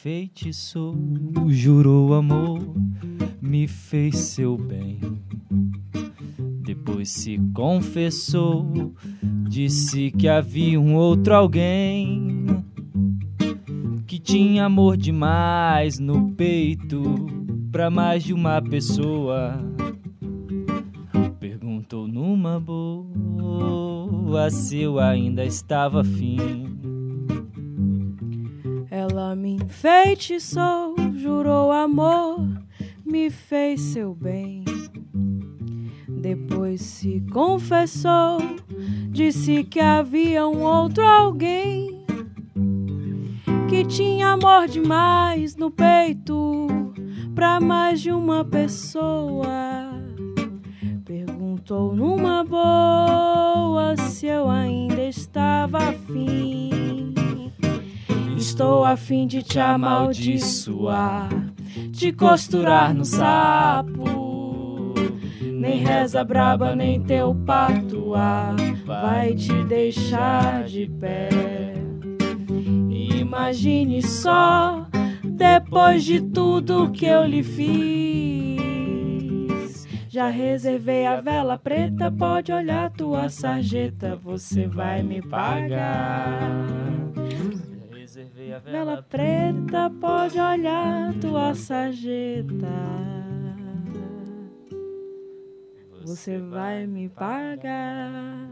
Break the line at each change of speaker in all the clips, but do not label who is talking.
enfeitiçou, jurou amor, me fez seu bem. Depois se confessou, disse que havia um outro alguém que tinha amor demais no peito pra mais de uma pessoa. Perguntou numa boa se eu ainda estava afim.
Enfeitiçou, jurou amor, me fez seu bem. Depois se confessou, disse que havia um outro alguém que tinha amor demais no peito pra mais de uma pessoa. Perguntou numa boa se eu ainda estava afim. Estou a fim de te amaldiçoar, te costurar no sapo. Nem reza braba, nem teu patuá vai te deixar de pé. Imagine só, depois de tudo que eu lhe fiz. Já reservei a vela preta, pode olhar tua sarjeta, você vai me pagar.
Reservei a
Vela preta, pode olhar tua sarjeta. Você vai me pagar.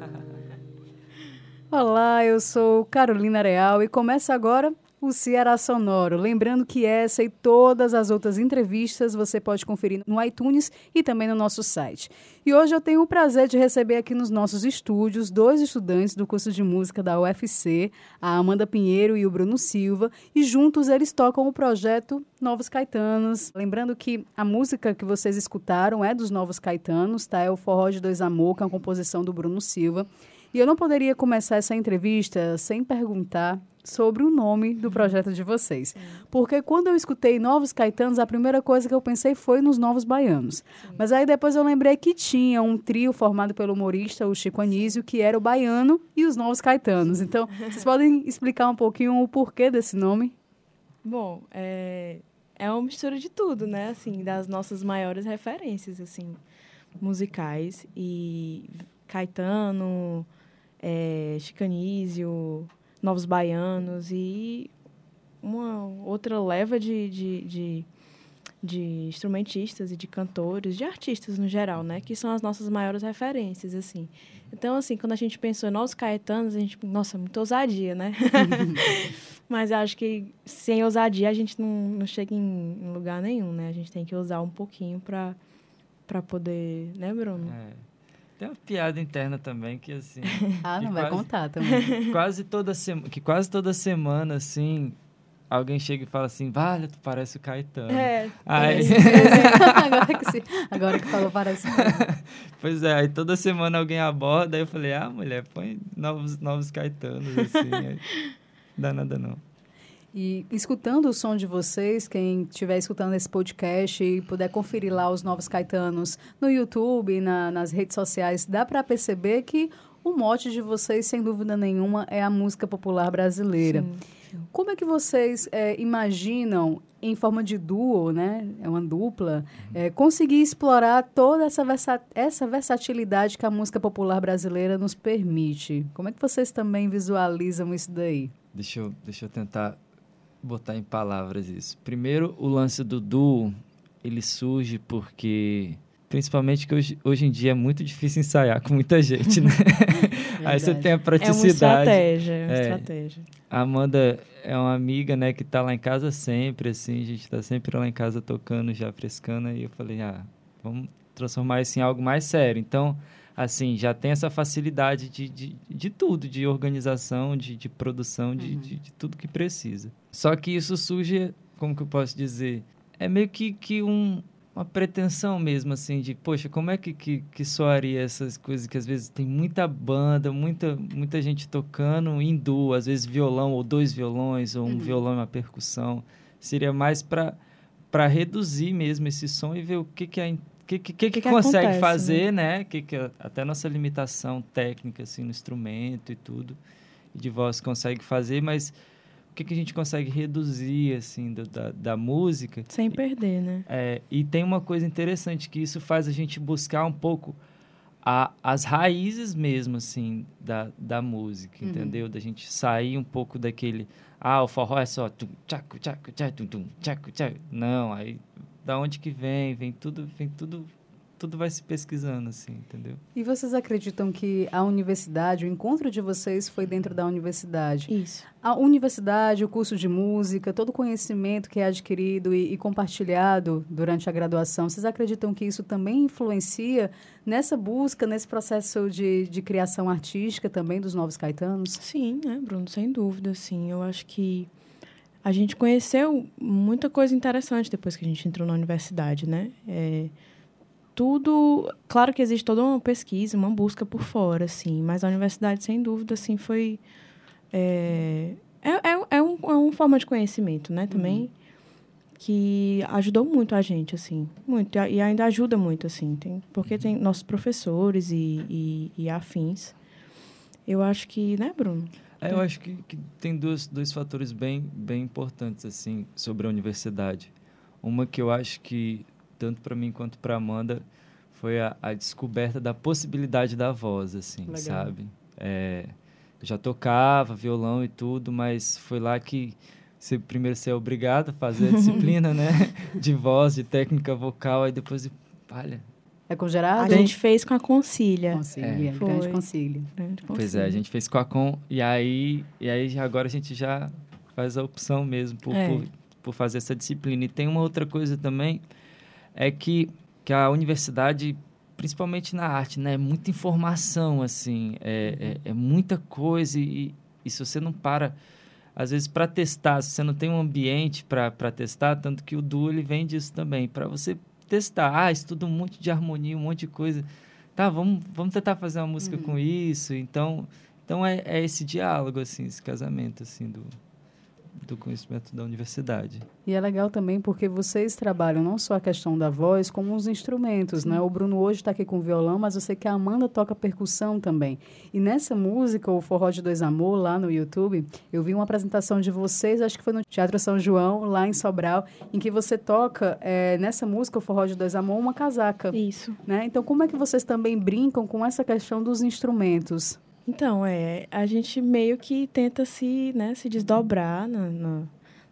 Olá, eu sou Carolina Real e começa agora o Ceará Sonoro. Lembrando que essa e todas as outras entrevistas você pode conferir no iTunes e também no nosso site. E hoje eu tenho o prazer de receber aqui nos nossos estúdios dois estudantes do curso de música da UFC, a Amanda Pinheiro e o Bruno Silva, e juntos eles tocam o projeto Novos Caetanos. Lembrando que a música que vocês escutaram é dos Novos Caetanos, tá? É o Forró de Dois Amor, que é uma composição do Bruno Silva. E eu não poderia começar essa entrevista sem perguntar sobre o nome do projeto de vocês. Porque quando eu escutei Novos Caetanos, a primeira coisa que eu pensei foi nos Novos Baianos. Mas aí depois eu lembrei que tinha um trio formado pelo humorista, o Chico Anísio, que era o Baiano e os Novos Caetanos. Então, vocês podem explicar um pouquinho o porquê desse nome?
Bom, é, é uma mistura de tudo, né? Assim, das nossas maiores referências, assim, musicais. E Caetano, é, Chicanísio, Novos Baianos e uma outra leva de, de, de, de instrumentistas e de cantores, de artistas no geral, né? Que são as nossas maiores referências, assim. Então, assim, quando a gente pensou em Novos Caetanos, a gente, nossa, muita ousadia, né? Mas eu acho que sem ousadia a gente não, não chega em, lugar nenhum, né? A gente tem que usar um pouquinho para para poder, né, Bruno?
É. Tem uma piada interna também que assim.
Ah,
que
não vai
quase-
contar também.
quase toda semana, que quase toda semana assim, alguém chega e fala assim: "Vale, tu parece o Caetano".
É,
Aí,
agora, que se- agora que falou, parece.
pois é, aí toda semana alguém aborda, aí eu falei: "Ah, mulher, põe novos novos Caetanos assim". aí, dá nada não.
E escutando o som de vocês, quem estiver escutando esse podcast e puder conferir lá os novos Caetanos no YouTube, na- nas redes sociais, dá para perceber que o mote de vocês, sem dúvida nenhuma, é a música popular brasileira.
sim.
Como é que vocês eh, imaginam, em forma de duo, né? É uma dupla, eh, conseguir explorar toda essa, versa essa versatilidade que a música popular brasileira nos permite? Como é que vocês também visualizam isso daí?
Deixa eu, deixa eu tentar botar em palavras isso. Primeiro, o lance do duo, ele surge porque, principalmente que hoje, hoje em dia é muito difícil ensaiar com muita gente, né? Aí você tem a
É uma
praticidade.
estratégia, é uma
É.
estratégia.
A Amanda é uma amiga, né, que tá lá em casa sempre, assim, a gente tá sempre lá em casa tocando, já frescando, e eu falei, ah, vamos transformar isso em algo mais sério. Então, assim, já tem essa facilidade de, de, de tudo, de organização, de, de produção, de,
Uhum.
de, de tudo que precisa. Só que isso surge, como que eu posso dizer? É meio que, que um, uma pretensão mesmo, assim, de, poxa, como é que, que, que soaria essas coisas que às vezes tem muita banda, muita, muita gente tocando em duo, às vezes violão ou dois violões, ou um
Uhum.
violão e uma percussão. Seria mais para para reduzir mesmo esse som e ver o que que, é, que, que, que, que
que
consegue
acontece,
fazer, né? Que, que até nossa limitação técnica assim no instrumento e tudo e de voz consegue fazer, mas que, que a gente consegue reduzir, assim, do, da, da música.
Sem perder, né?
É, e tem uma coisa interessante, que isso faz a gente buscar um pouco a, as raízes mesmo, assim, da, da música,
Uhum.
entendeu? Da gente sair um pouco daquele... Ah, o forró é só... Tum, tchaco, tchaco, tchaco, tum, tchaco, tchaco. Não, aí... Da onde que vem? Vem tudo... Vem tudo... Tudo vai se pesquisando, assim, entendeu?
E vocês acreditam que a universidade, o encontro de vocês foi dentro da universidade?
Isso.
A universidade, o curso de música, todo o conhecimento que é adquirido e, e compartilhado durante a graduação, vocês acreditam que isso também influencia nessa busca, nesse processo de, de criação artística também dos novos caetanos?
Sim, né, Bruno? Sem dúvida, sim. Eu acho que a gente conheceu muita coisa interessante depois que a gente entrou na universidade, né? É, tudo... Claro que existe toda uma pesquisa, uma busca por fora, assim. Mas a universidade, sem dúvida, assim, foi... É, é, é, é, um, é uma forma de conhecimento, né? Também que ajudou muito a gente, assim. Muito. E E ainda ajuda muito, assim. Tem, porque tem nossos professores e, e, e afins. Eu acho que, né, Bruno?
É, eu acho que, que tem dois, dois fatores bem, bem importantes assim sobre a universidade. Uma que eu acho que tanto para mim quanto para Amanda foi a, a descoberta da possibilidade da voz, assim,
Legal.
sabe? É, eu já tocava violão e tudo, mas foi lá que você, primeiro você é obrigado a fazer a disciplina, né, de voz, de técnica vocal, aí depois, olha,
É com
A
Gerardo?
gente fez com a Concília.
Concília,
É.
grande
Foi.
concília.
Grande
Pois é,
Concília.
a gente fez com a Com e aí, e aí agora a gente já faz a opção mesmo por,
É.
por, por fazer essa disciplina. E tem uma outra coisa também, é que, que a universidade, principalmente na arte, né, é muita informação, assim, é, é, é muita coisa e, e se você não para, às vezes, para testar, se você não tem um ambiente para testar, tanto que o Duo, ele vem disso também, para você testar, ah, estuda um monte de harmonia, um monte de coisa, tá, vamos, vamos tentar fazer uma música com isso, então, então é, é esse diálogo, assim, esse casamento, assim, do, do conhecimento da universidade.
E é legal também porque vocês trabalham não só a questão da voz, como os instrumentos, né? O Bruno hoje está aqui com violão, mas eu sei que a Amanda toca percussão também. E nessa música, o Forró de Dois Amor, lá no YouTube, eu vi uma apresentação de vocês, acho que foi no Teatro São João, lá em Sobral, em que você toca, eh, nessa música, o Forró de Dois Amor, uma casaca.
Isso.
Né? Então, como é que vocês também brincam com essa questão dos instrumentos?
Então, é, a gente meio que tenta se, né, se desdobrar na, na-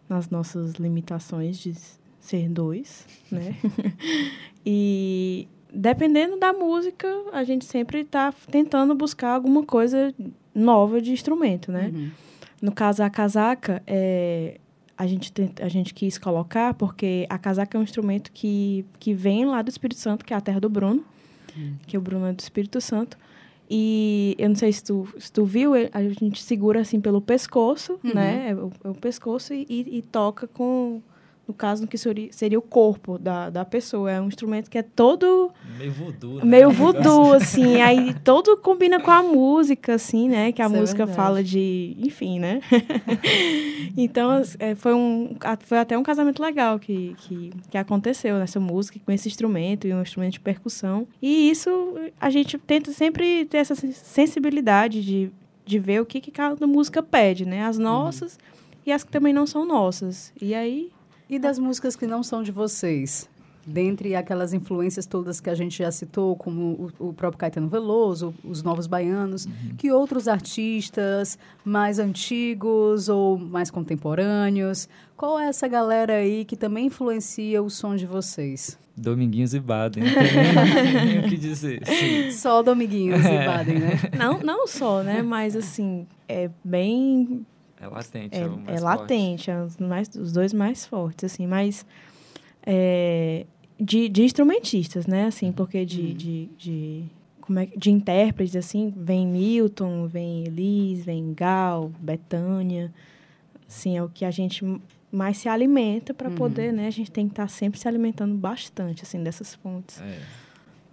nas nossas limitações de ser dois, né? e dependendo da música, a gente sempre está tentando buscar alguma coisa nova de instrumento, né?
Uhum.
No caso, a casaca, é, a, gente tenta- a gente quis colocar porque a casaca é um instrumento que, que vem lá do Espírito Santo, que é a terra do Bruno, que o Bruno é do Espírito Santo. E eu não sei se tu, se tu viu, ele- a gente segura assim pelo pescoço,
Uhum.
né? É o, é o pescoço e, e- e toca com, no caso, no que seria, o corpo da, da pessoa. É um instrumento que é todo
Meio voodoo, né?
meio voodoo, assim. aí todo combina com a música, assim, né? Que a
Isso é
música
verdade.
fala de... Enfim, né? então, é, foi, um, foi até um casamento legal que, que, que aconteceu nessa música, com esse instrumento e um instrumento de percussão. E isso, a gente tenta sempre ter essa sensibilidade de, de ver o que, que cada música pede, né? As nossas e as que também não são nossas. E aí...
E das músicas que não são de vocês? Dentre aquelas influências todas que a gente já citou, como o, o próprio Caetano Veloso, os Novos Baianos, que outros artistas mais antigos ou mais contemporâneos? Qual é essa galera aí que também influencia o som de vocês?
Dominguinhos e Baden. Não tem o que dizer. Sim.
Só Dominguinhos e Baden, né?
Não, não só, né? Mas, assim, é bem
É latente.
É,
É, o mais
é
forte.
latente, é os, mais, os dois mais fortes, assim, mas é, de, de instrumentistas, né? Assim, porque de, de, de, como é, de intérpretes, assim, vem Milton, vem Elis, vem Gal, Betânia, assim, é o que a gente mais se alimenta para poder, né? A gente tem que estar sempre se alimentando bastante, assim, dessas fontes.
É.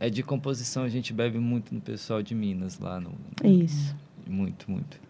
É de composição, a gente bebe muito no pessoal de Minas lá no.
Isso.
Muito, muito.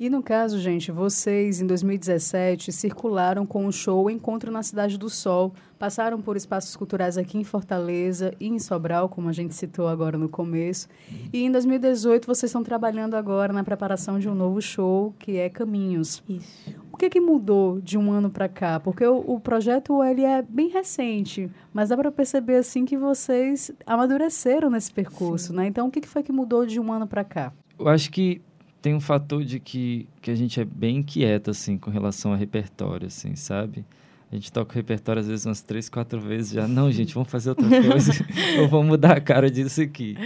E no caso, gente, vocês em 2017 circularam com o show Encontro na Cidade do Sol, passaram por espaços culturais aqui em Fortaleza e em Sobral, como a gente citou agora no começo. E em 2018 vocês estão trabalhando agora na preparação de um novo show, que é Caminhos.
Isso.
O que, que mudou de um ano para cá? Porque o, o, projeto ele é bem recente, mas dá para perceber assim que vocês amadureceram nesse percurso, Sim. né? Então, o que, que foi que mudou de um ano para cá?
Eu acho que tem um fator de que, que a gente é bem inquieto, assim, com relação a repertório, assim, sabe? A gente toca o repertório às vezes umas três, quatro vezes já. Não, gente, vamos fazer outra coisa. ou vamos mudar a cara disso aqui.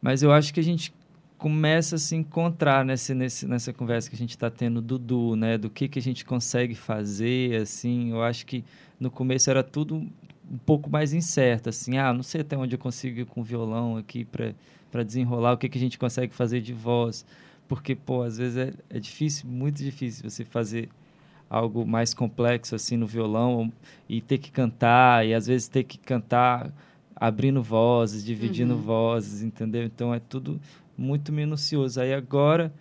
Mas eu acho que a gente começa a se encontrar nesse, nesse, nessa conversa que a gente está tendo do Dudu, né? Do que, que a gente consegue fazer, assim. Eu acho que no começo era tudo um pouco mais incerto, assim. Ah, não sei até onde eu consigo ir com o violão aqui para desenrolar, o que, que a gente consegue fazer de voz porque, pô, às vezes é, é difícil, muito difícil você fazer algo mais complexo assim no violão e ter que cantar, e às vezes ter que cantar abrindo vozes, dividindo uhum. vozes, entendeu? Então é tudo muito minucioso. Aí agora,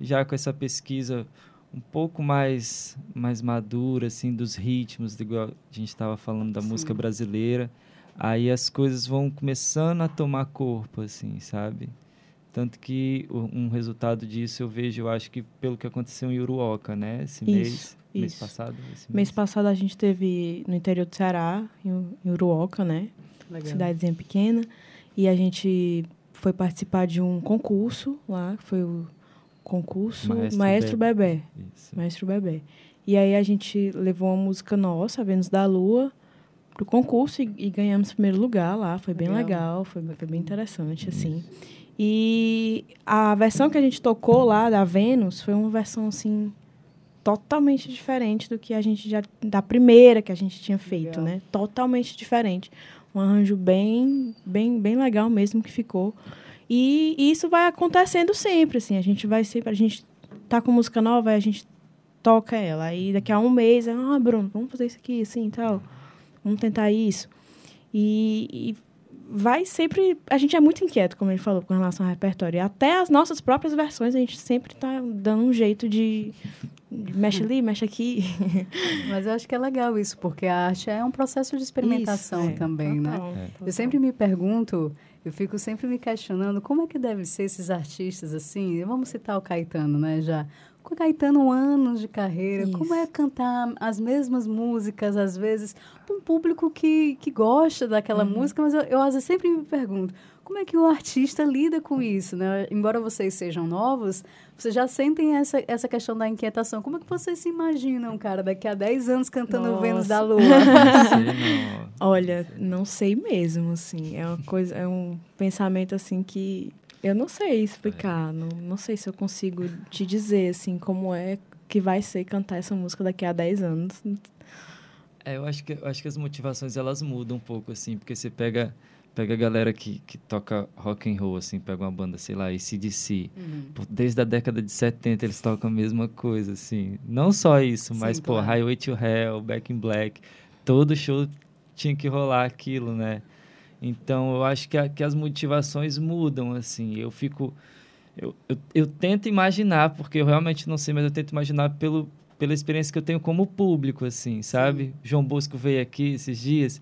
já com essa pesquisa um pouco mais mais madura assim dos ritmos, igual a gente estava falando da Sim. música brasileira, aí as coisas vão começando a tomar corpo assim, sabe? Tanto que um resultado disso eu vejo, eu acho que pelo que aconteceu em Uruoca, né? Esse
isso,
mês,
isso.
mês passado.
Mês. mês. passado a gente teve no interior do Ceará, em, Uruoca, né? Legal. Cidadezinha pequena. E a gente foi participar de um concurso lá, que foi o concurso Maestro, Maestro Bebê. Bebê. Maestro Bebê. E aí a gente levou uma música nossa, Vênus da Lua, pro concurso e, e ganhamos primeiro lugar lá. Foi legal. bem legal, foi, foi bem interessante, assim. E a versão que a gente tocou lá da Vênus foi uma versão assim totalmente diferente do que a gente já da primeira que a gente tinha feito, legal. né? Totalmente diferente. Um arranjo bem bem bem legal mesmo que ficou. E, e isso vai acontecendo sempre, assim, a gente vai sempre a gente tá com música nova, a gente toca ela. Aí daqui a um mês, ah, Bruno, vamos fazer isso aqui assim, tal. Vamos tentar isso. E, e vai sempre. A gente é muito inquieto, como ele falou, com relação ao repertório. E até as nossas próprias versões, a gente sempre está dando um jeito de. Mexe ali, mexe aqui.
Mas eu acho que é legal isso, porque a arte é um processo de experimentação isso, é, também, né? total, né? Total. Eu sempre me pergunto, eu fico sempre me questionando como é que devem ser esses artistas assim. Vamos citar o Caetano, né? Já com Caetano anos de carreira, Isso. como é cantar as mesmas músicas, às vezes, para um público que, que gosta daquela uhum. música, mas eu, eu, às vezes sempre me pergunto, como é que o artista lida com isso, né? Embora vocês sejam novos, vocês já sentem essa, essa questão da inquietação. Como é que vocês se imaginam, cara, daqui a 10 anos cantando Nossa. Vênus da Lua?
Olha, não sei mesmo, assim. É uma coisa, é um pensamento assim que eu não sei explicar, é. não, não sei se eu consigo te dizer, assim, como é que vai ser cantar essa música daqui a 10 anos.
É, eu acho que, eu acho que as motivações, elas mudam um pouco, assim, porque você pega, pega a galera que, que toca rock and roll, assim, pega uma banda, sei lá, ACDC, uhum. desde a década de 70 eles tocam a mesma coisa, assim. Não só isso, mas, Sim, pô, claro. Highway to Hell, Back in Black, todo show tinha que rolar aquilo, né? Então, eu acho que, a, que as motivações mudam, assim. Eu fico... Eu, eu, eu, tento imaginar, porque eu realmente não sei, mas eu tento imaginar pelo, pela experiência que eu tenho como público, assim, sabe? Sim. João Bosco veio aqui esses dias...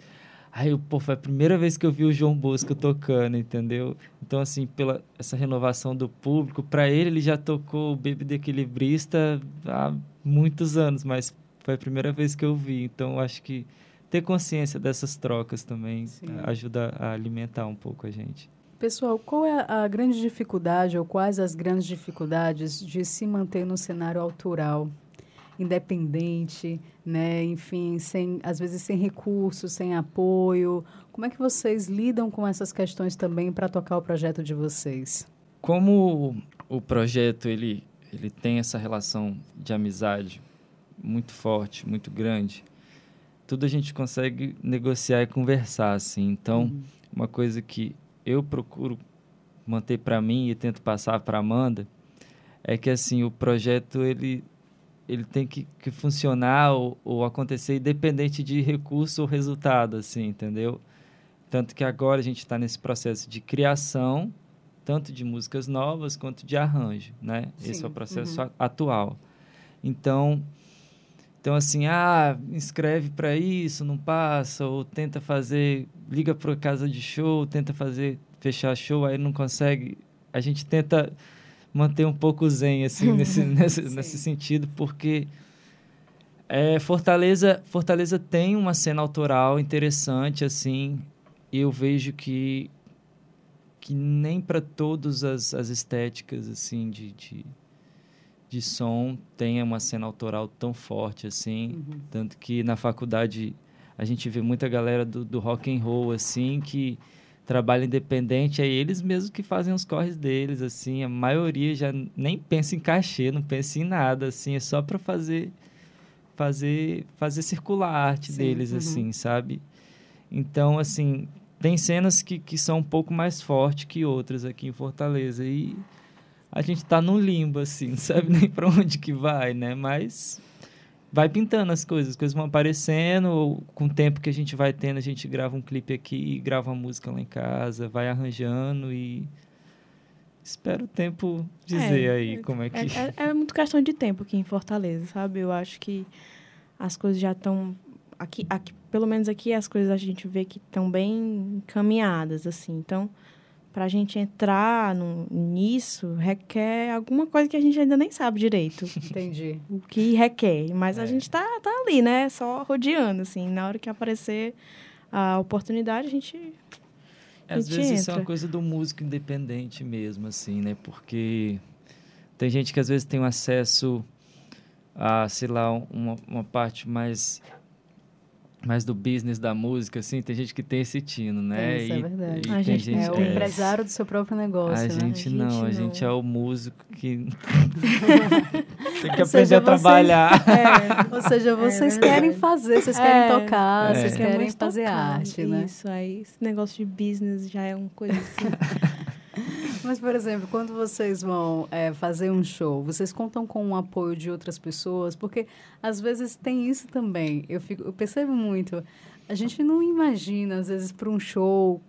Aí, pô, foi a primeira vez que eu vi o João Bosco tocando, entendeu? Então, assim, pela essa renovação do público, para ele, ele já tocou o Baby de Equilibrista há muitos anos, mas foi a primeira vez que eu vi. Então, acho que ter consciência dessas trocas também Sim. ajuda a alimentar um pouco a gente.
Pessoal, qual é a grande dificuldade ou quais as grandes dificuldades de se manter no cenário autoral, independente, né? Enfim, sem às vezes sem recursos, sem apoio. Como é que vocês lidam com essas questões também para tocar o projeto de vocês?
Como o projeto ele ele tem essa relação de amizade muito forte, muito grande, tudo a gente consegue negociar e conversar, assim. Então, uhum. uma coisa que eu procuro manter para mim e tento passar para Amanda é que assim o projeto ele ele tem que, que funcionar ou, ou, acontecer independente de recurso ou resultado, assim, entendeu? Tanto que agora a gente está nesse processo de criação tanto de músicas novas quanto de arranjo, né?
Sim.
Esse é o processo
Uhum.
atual. Então, então assim, ah, inscreve para isso, não passa, ou tenta fazer, liga para casa de show, tenta fazer fechar show, aí não consegue. A gente tenta manter um pouco zen assim nesse nesse, nesse sentido, porque é, Fortaleza Fortaleza tem uma cena autoral interessante assim. E eu vejo que que nem para todas as, as estéticas assim de, de, de som tem uma cena autoral tão forte assim
Uhum.
tanto que na faculdade a gente vê muita galera do, do rock and roll assim que trabalha independente, é eles mesmos que fazem os corres deles, assim, a maioria já nem pensa em cachê, não pensa em nada, assim, é só para fazer fazer fazer circular a arte
Sim,
deles,
uhum.
assim, sabe? Então, assim, tem cenas que, que são um pouco mais fortes que outras aqui em Fortaleza e a gente tá num limbo, assim, não sabe nem para onde que vai, né? Mas vai pintando as coisas, as coisas vão aparecendo, ou com o tempo que a gente vai tendo, a gente grava um clipe aqui, grava uma música lá em casa, vai arranjando e espero o tempo dizer
É,
aí como é que...
É, é- é muito questão de tempo aqui em Fortaleza, sabe? Eu acho que as coisas já estão. Aqui, aqui, pelo menos aqui, as coisas a gente vê que estão bem encaminhadas, assim. Então, para a gente entrar no, nisso, requer alguma coisa que a gente ainda nem sabe direito
Entendi.
o que requer. Mas a
É.
gente tá, tá ali, né? Só rodeando, assim. Na hora que aparecer a oportunidade, a gente.
Às
gente
vezes isso é uma
entra.
coisa do músico independente mesmo, assim, né? Porque tem gente que às vezes tem um acesso a, sei lá, uma, uma parte mais mais do business da música, assim, tem gente que tem esse tino, né?
Isso é verdade.
E
A
tem
gente
gente,
É o
é.
empresário do seu próprio negócio,
A
né?
gente
A
não,
gente
a gente é
não.
o músico que tem que
Ou
aprender
seja,
a
vocês-
trabalhar.
É,
Ou seja, vocês
verdade.
querem fazer, vocês querem
É,
tocar,
É.
vocês
quer
querem fazer
tocar,
arte, né?
Isso, aí esse negócio de business já é uma coisa assim.
Mas, por exemplo, quando vocês vão é, fazer um show, vocês contam com o apoio de outras pessoas? Porque, às vezes, tem isso também. Eu, fico, eu percebo muito. A gente não imagina, às vezes, para um show,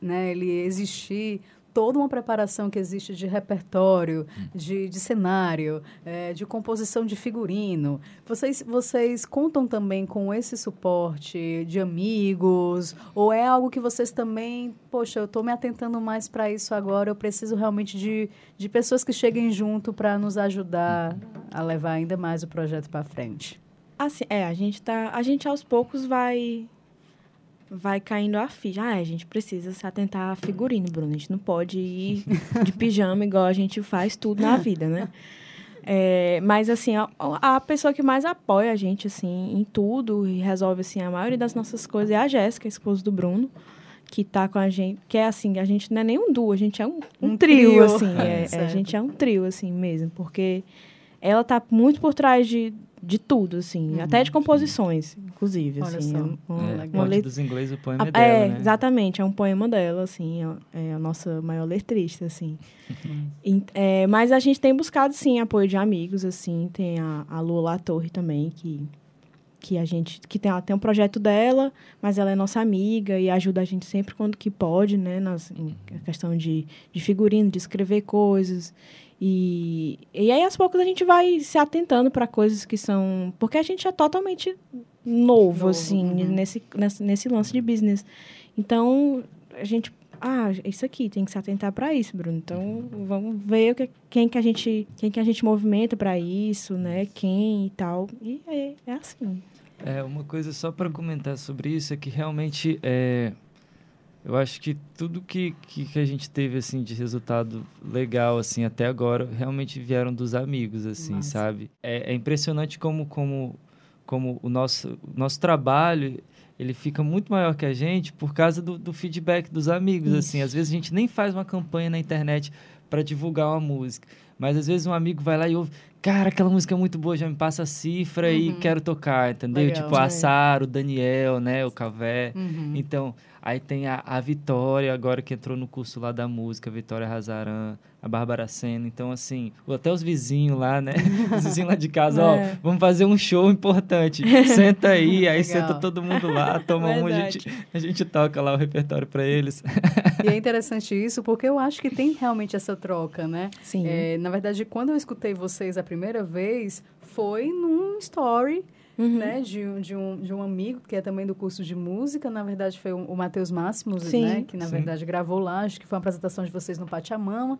né, ele existir toda uma preparação que existe de repertório, de, de cenário, é, de composição de figurino. Vocês, vocês contam também com esse suporte de amigos? Ou é algo que vocês também, poxa, eu estou me atentando mais para isso agora, eu preciso realmente de, de pessoas que cheguem junto para nos ajudar a levar ainda mais o projeto para frente?
Assim, é, a gente tá. A gente aos poucos vai. Vai caindo a ficha. Ah, a gente precisa se atentar a figurino, Bruno. A gente não pode ir de pijama igual a gente faz tudo na vida, né? É, mas, assim, a, a pessoa que mais apoia a gente, assim, em tudo e resolve, assim, a maioria das nossas coisas é a Jéssica, a esposa do Bruno, que tá com a gente. Que é, assim, a gente não é nem um duo, a gente é um, um,
Um
trio,
trio.
assim.
É,
é- é, a gente é um trio, assim, mesmo. Porque ela tá muito por trás de, de tudo, assim.
Uhum.
Até de composições, inclusive,
Olha
assim.
só.
é um- uma-
É,
letra-
dos ingleses, o poema é
é,
dela, né?
exatamente, é um poema dela, assim, é, é a nossa maior letrista, assim. E, é, mas a gente tem buscado, sim, apoio de amigos, assim, tem a, a Lula Torre também, que, que a gente, que tem, ela tem um projeto dela, mas ela é nossa amiga e ajuda a gente sempre quando que pode, né, nas, em questão de, de figurino, de escrever coisas. E, e aí, aos poucos, a gente vai se atentando para coisas que são... Porque a gente é totalmente novo,
Novo,
assim,
uhum.
nesse, nesse, nesse lance de business. Então, a gente... Ah, isso aqui, tem que se atentar para isso, Bruno. Então, vamos ver o que, quem, que a gente, quem que a gente movimenta para isso, né? Quem e tal. E é, é assim.
É, uma coisa só para comentar sobre isso é que realmente é, eu acho que tudo que, que, que a gente teve assim de resultado legal assim até agora realmente vieram dos amigos assim,
Massa.
sabe? É, é impressionante como como como o nosso nosso trabalho ele fica muito maior que a gente por causa do, do feedback dos amigos assim. Às vezes a gente nem faz uma campanha na internet para divulgar uma música, Mas às vezes um amigo vai lá e ouve, cara, aquela música é muito boa, já me passa a cifra e
Uhum.
quero tocar, entendeu?
Legal.
Tipo, a
É.
Sara, o Daniel, né? O Cavé.
Uhum.
Então, aí tem a, a Vitória, agora que entrou no curso lá da música, a Vitória Razaran, a Bárbara Senna. Então, assim, até os vizinhos lá, né? Os vizinhos lá de casa, ó,
É.
vamos fazer um show importante. Senta aí, aí senta todo mundo lá, toma um, a gente, a gente toca lá o repertório pra eles.
E é interessante isso, porque eu acho que tem realmente essa troca, né?
Sim.
É, na verdade, quando eu escutei vocês a primeira vez, foi num story,
Uhum.
né, de, um- de, um, de um amigo que é também do curso de música. Na verdade, foi o, Matheus Máximos, né, que na
Sim.
verdade gravou lá. Acho que foi uma apresentação de vocês no Pachamama.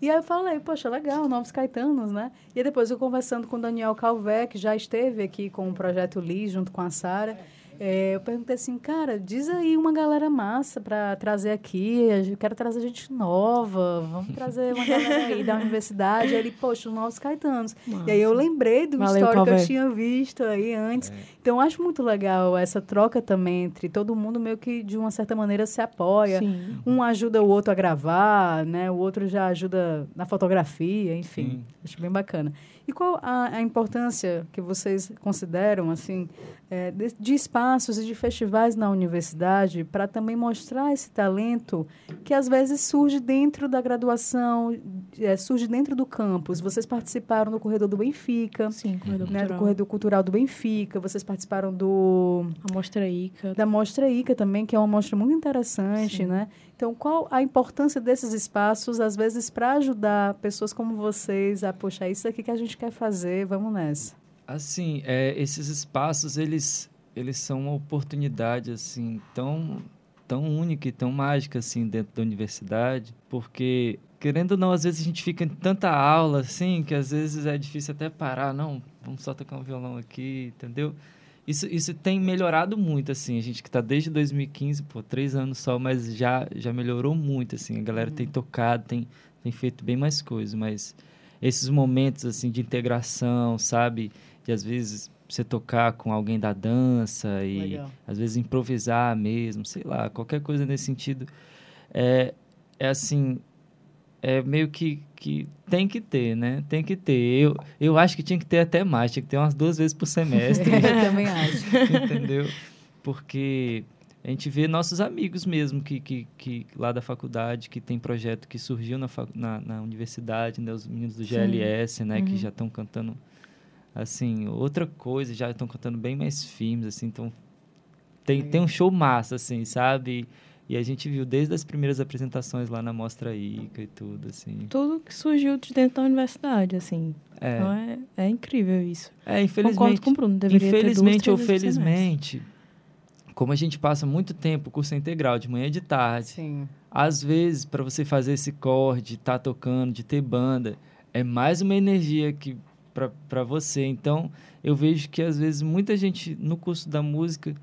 E aí eu falei, poxa, legal, Novos Caetanos, né? E depois eu conversando com o Daniel Calvé, que já esteve aqui com o Projeto Li, junto com a Sara. é, eu perguntei assim, cara, diz aí uma galera massa para trazer aqui. Eu quero trazer gente nova, vamos trazer uma galera aí da universidade. Aí ele, poxa, os Novos Caetanos. E aí eu lembrei do
Valeu,
histórico que eu tinha visto aí antes. Então eu acho muito legal essa troca também entre todo mundo meio que de uma certa maneira se apoia.
Sim.
Um ajuda o outro a gravar, né? O outro já ajuda na fotografia, enfim.
Sim.
Acho bem bacana. E qual a, a importância que vocês consideram, assim, é, de, de espaços e de festivais na universidade para também mostrar esse talento que às vezes surge dentro da graduação, é, surge dentro do campus? Vocês participaram do Corredor do Benfica,
Sim, corredor
né, do
cultural.
Corredor Cultural do Benfica, vocês participaram do
A Mostra Ica.
da Mostra Ica também, que é uma mostra muito interessante,
Sim.
né? Então, qual a importância desses espaços, às vezes, para ajudar pessoas como vocês a, poxa, é isso aqui que a gente quer fazer, vamos nessa.
Assim, é, esses espaços, eles, eles são uma oportunidade, assim, tão, tão única e tão mágica, assim, dentro da universidade, porque, querendo ou não, às vezes a gente fica em tanta aula, assim, que às vezes é difícil até parar, não, vamos só tocar um violão aqui, entendeu? Isso, isso tem melhorado muito, assim, a gente que está desde 2015, pô, três anos só, mas já, já melhorou muito, assim, a galera tem tocado, tem, tem feito bem mais coisas, mas esses momentos, assim, de integração, sabe? De, às vezes, você tocar com alguém da dança e,
Legal.
às vezes, improvisar mesmo, sei lá, qualquer coisa nesse sentido. É, é assim, é meio que, que tem que ter, né? Tem que ter. Eu, eu acho que tinha que ter até mais, tinha que ter umas duas vezes por semestre,
Eu também acho.
entendeu? Porque a gente vê nossos amigos mesmo, que, que, que lá da faculdade, que tem projeto que surgiu na, na, na universidade, né? Os meninos do
Sim.
GLS, né? Que
Uhum.
já estão cantando, assim, outra coisa, já estão cantando bem mais firmes, assim, então tem, tem um show massa, assim, sabe? E a gente viu desde as primeiras apresentações lá na Mostra Ica e tudo, assim.
Tudo que surgiu de dentro da universidade, assim.
É,
Então é, é incrível isso.
é
Concordo
infelizmente,
com o Bruno. Deveria
infelizmente
ter
ou
duas, semestre.
felizmente, como a gente passa muito tempo, o curso é integral, de manhã e de tarde,
Sim.
às vezes, para você fazer esse corte, de estar tocando, de ter banda, é mais uma energia que para você. Então, eu vejo que às vezes muita gente no curso da música,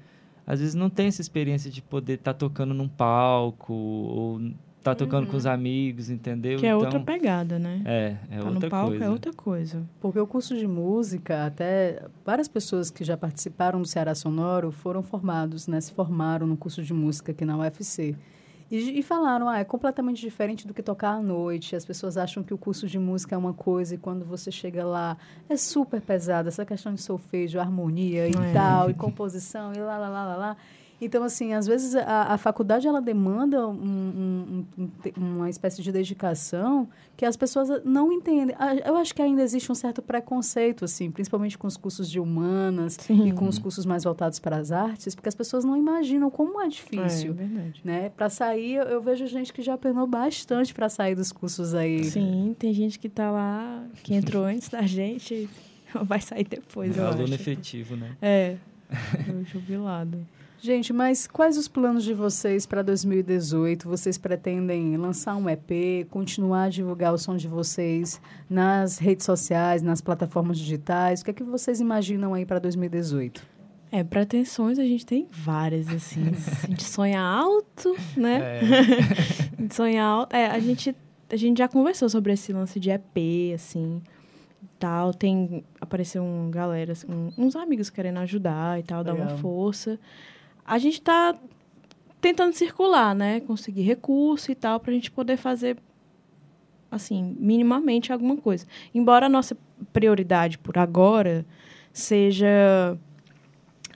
às vezes não tem essa experiência de poder estar tocando num palco ou estar tocando com os amigos, entendeu?
Que é
então,
outra pegada, né?
É, é
tá
outra
no palco
coisa.
é outra coisa.
Porque o curso de música, até várias pessoas que já participaram do Ceará Sonoro foram formados, né? Se formaram no curso de música aqui na UFC. E, e falaram, ah, é completamente diferente do que tocar à noite. As pessoas acham que o curso de música é uma coisa e quando você chega lá é super pesado. Essa questão de solfejo, harmonia e
É.
tal, e composição e lá, lá, lá, lá, lá. Então, assim, às vezes a, a faculdade ela demanda um- um- um- um- uma espécie de dedicação que as pessoas não entendem. Eu acho que ainda existe um certo preconceito, assim, principalmente com os cursos de humanas
Sim.
e com os cursos mais voltados para as artes, porque as pessoas não imaginam como é
É
difícil.
verdade.
Né? Para sair, eu, vejo gente que já penou bastante para sair dos cursos aí.
Sim, tem gente que tá lá, que entrou antes da gente, vai sair depois,
É aluno
acho.
efetivo, né?
É, jubilado.
Gente, mas quais os planos de vocês para 2018? Vocês pretendem lançar um EP, continuar a divulgar o som de vocês nas redes sociais, nas plataformas digitais? O que é que vocês imaginam aí para 2018?
É, pretensões a gente tem várias, assim. A gente sonha alto, né?
É,
A gente sonha alto. É, a gente, a gente já conversou sobre esse lance de EP, assim, tal. Tem, apareceu um galera, assim, um- uns amigos querendo ajudar e tal, dar uma
Legal.
força. A gente tá tentando circular, né? Conseguir recurso e tal, pra gente poder fazer assim, minimamente alguma coisa. Embora a nossa prioridade por agora seja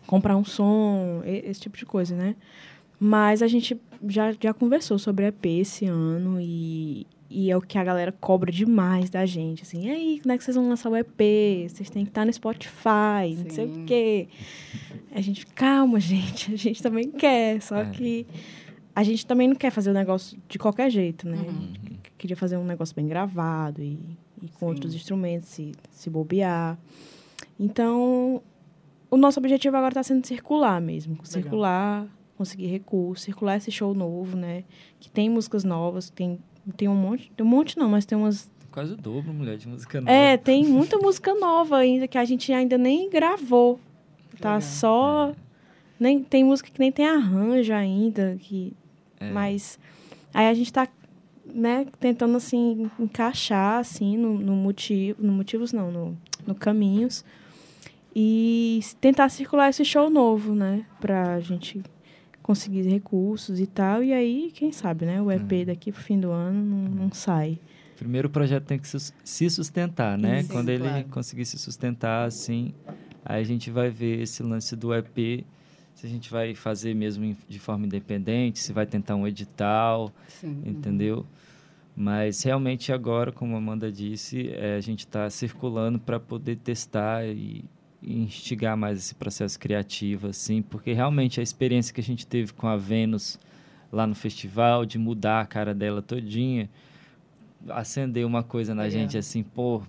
comprar um som, esse tipo de coisa, né? Mas a gente já, já conversou sobre EP esse ano e, e é o que a galera cobra demais da gente. Assim, e aí, como é que vocês vão lançar o EP? Vocês têm que estar no Spotify, Sim. não sei o quê. A gente, calma, gente, a gente também quer, só é. que a gente também não quer fazer o negócio de qualquer jeito, né? Uhum. Queria fazer um negócio bem gravado e, e com Sim. outros instrumentos, se, se bobear. Então, o nosso objetivo agora está sendo circular mesmo. Legal. Circular, conseguir recursos, circular esse show novo, né? Que tem músicas novas, tem, tem um monte... Tem um monte não, mas tem umas...
Quase o dobro, mulher, de música nova.
É, tem muita música nova ainda, que a gente ainda nem gravou. Tá Legal. só... É. Nem, tem música que nem tem arranjo ainda, que... É. Mas... Aí a gente tá né, tentando assim encaixar assim no, no motivo, no motivos não, no, no caminhos e tentar circular esse show novo, né? Pra gente conseguir recursos e tal. E aí, quem sabe, né? O EP hum. daqui pro fim do ano não, não sai.
Primeiro o projeto tem que se sustentar, né? Sim, Quando ele claro. conseguir se sustentar, assim, aí a gente vai ver esse lance do EP, se a gente vai fazer mesmo de forma independente, se vai tentar um edital, Sim. entendeu? Mas realmente agora, como a Amanda disse, é, a gente está circulando para poder testar e instigar mais esse processo criativo, assim, porque realmente a experiência que a gente teve com a Vênus lá no festival, de mudar a cara dela todinha, acender uma coisa na é. gente assim, pô,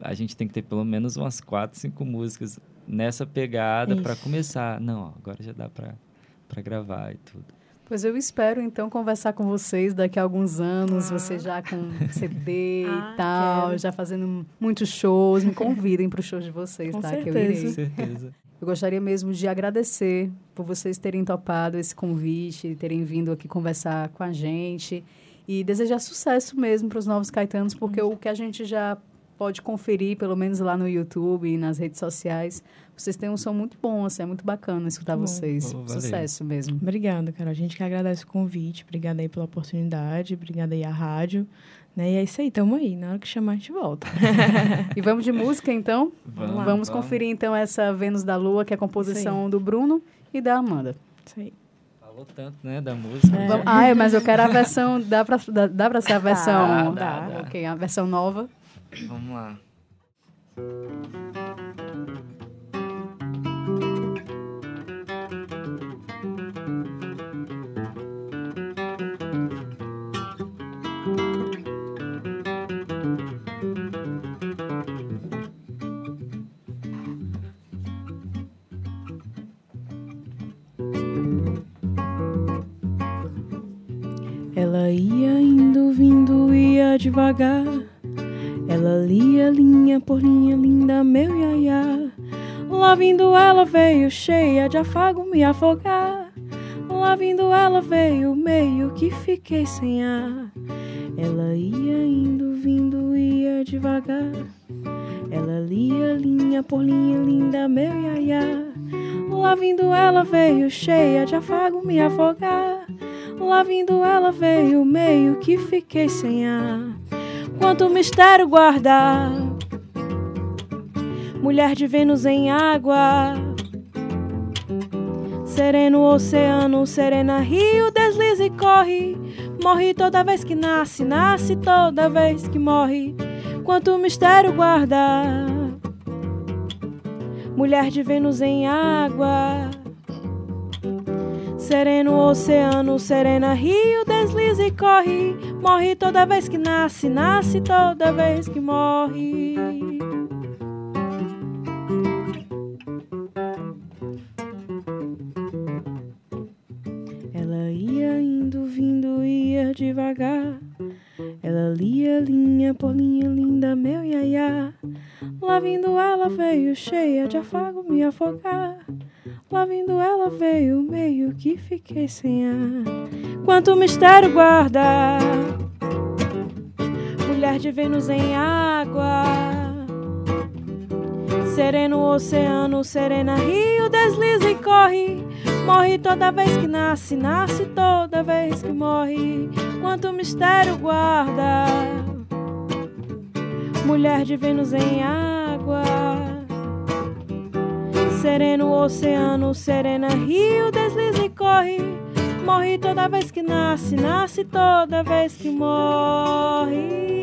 a gente tem que ter pelo menos umas quatro, cinco músicas nessa pegada para começar. Não, agora já dá para gravar e tudo.
Pois eu espero, então, conversar com vocês daqui a alguns anos, ah. você já com CD ah, e tal, quero. já fazendo muitos shows. Me convidem para os shows de vocês,
com
tá?
Certeza.
Que eu
irei.
Com certeza. Eu gostaria mesmo de agradecer por vocês terem topado esse convite, terem vindo aqui conversar com a gente e desejar sucesso mesmo para os novos Caetanos, porque o que a gente já pode conferir, pelo menos lá no YouTube e nas redes sociais. Vocês têm um som muito bom, assim, é muito bacana escutar bom. vocês. Oh, Sucesso mesmo.
Obrigada, cara. A gente que agradece o convite. Obrigada aí pela oportunidade. Obrigada aí à rádio. Né? E é isso aí, tamo aí. Na hora que chamar, a gente volta.
e vamos de música, então? Vamos, vamos, vamos conferir, então, essa Vênus da Lua, que é a composição do Bruno e da Amanda.
Isso aí
falou tanto, né, da música. É.
Ah, é, mas eu quero a versão, dá pra, dá, dá pra ser a versão, dá, dá, dá. ok, a versão nova.
Vamos lá.
Ela ia indo, vindo, ia devagar ela lia linha por linha linda, meu iaiá. Lá vindo ela veio cheia de afago me afogar. Lá vindo ela veio meio que fiquei sem ar. Ela ia indo, vindo, ia devagar. Ela lia linha por linha linda, meu iaiá. Lá vindo ela veio cheia de afago me afogar. Lá vindo ela veio meio que fiquei sem ar quanto mistério guarda. Mulher de Vênus em água, sereno oceano, serena rio, desliza e corre. Morre toda vez que nasce, nasce toda vez que morre. Quanto mistério guarda. Mulher de Vênus em água. Sereno oceano, serena rio, desliza e corre. Morre toda vez que nasce, nasce toda vez que morre. De afago me afogar. Lá vindo ela veio, meio que fiquei sem ar. Quanto mistério guarda, mulher de Vênus em água. Sereno oceano, serena rio, desliza e corre. Morre toda vez que nasce, nasce toda vez que morre. Quanto mistério guarda mulher de Vênus em água. Sereno oceano, serena rio, desliza e corre. Morre toda vez que nasce, nasce toda vez que morre.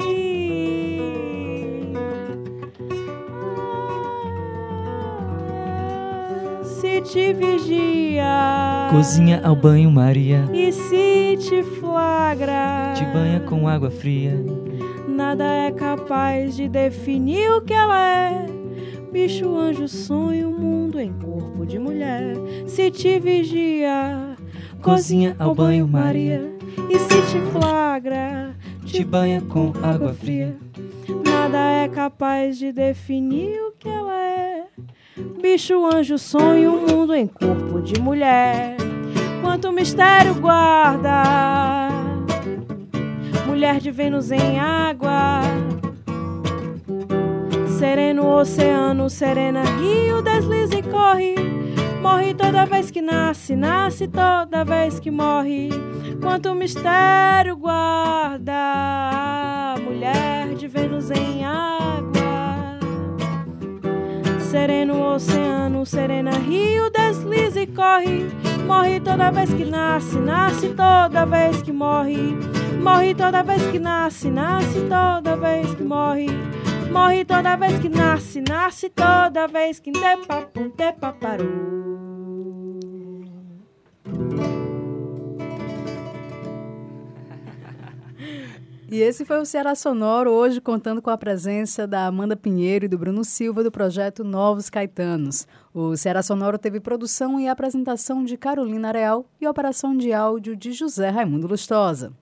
Se te vigia,
Cozinha ao banho, Maria.
e se te flagra,
Te banha com água fria.
Nada é capaz de definir o que ela é. Bicho, anjo, sonho, mundo em corpo de mulher. Se te vigia,
Cozinha ao banho, Maria.
E se te flagra,
Te banha com água fria.
Nada é capaz de definir o que ela é. Bicho, anjo, sonho, mundo em corpo de mulher. Quanto mistério guarda. Mulher de Vênus em água. Sereno oceano, serena rio, desliza e corre. Morre toda vez que nasce, nasce toda vez que morre. Quanto mistério guarda. Mulher de Vênus em água. Sereno oceano, serena rio, desliza e corre. Morre toda vez que nasce, nasce toda vez que morre. Morre toda vez que nasce, nasce toda vez que morre. Morre toda vez que nasce, nasce toda vez que papum te paparu.
E esse foi o Ceará Sonoro, hoje contando com a presença da Amanda Pinheiro e do Bruno Silva do projeto Novos Caetanos. O Ceará Sonoro teve produção e apresentação de Carolina Real e operação de áudio de José Raimundo Lustosa.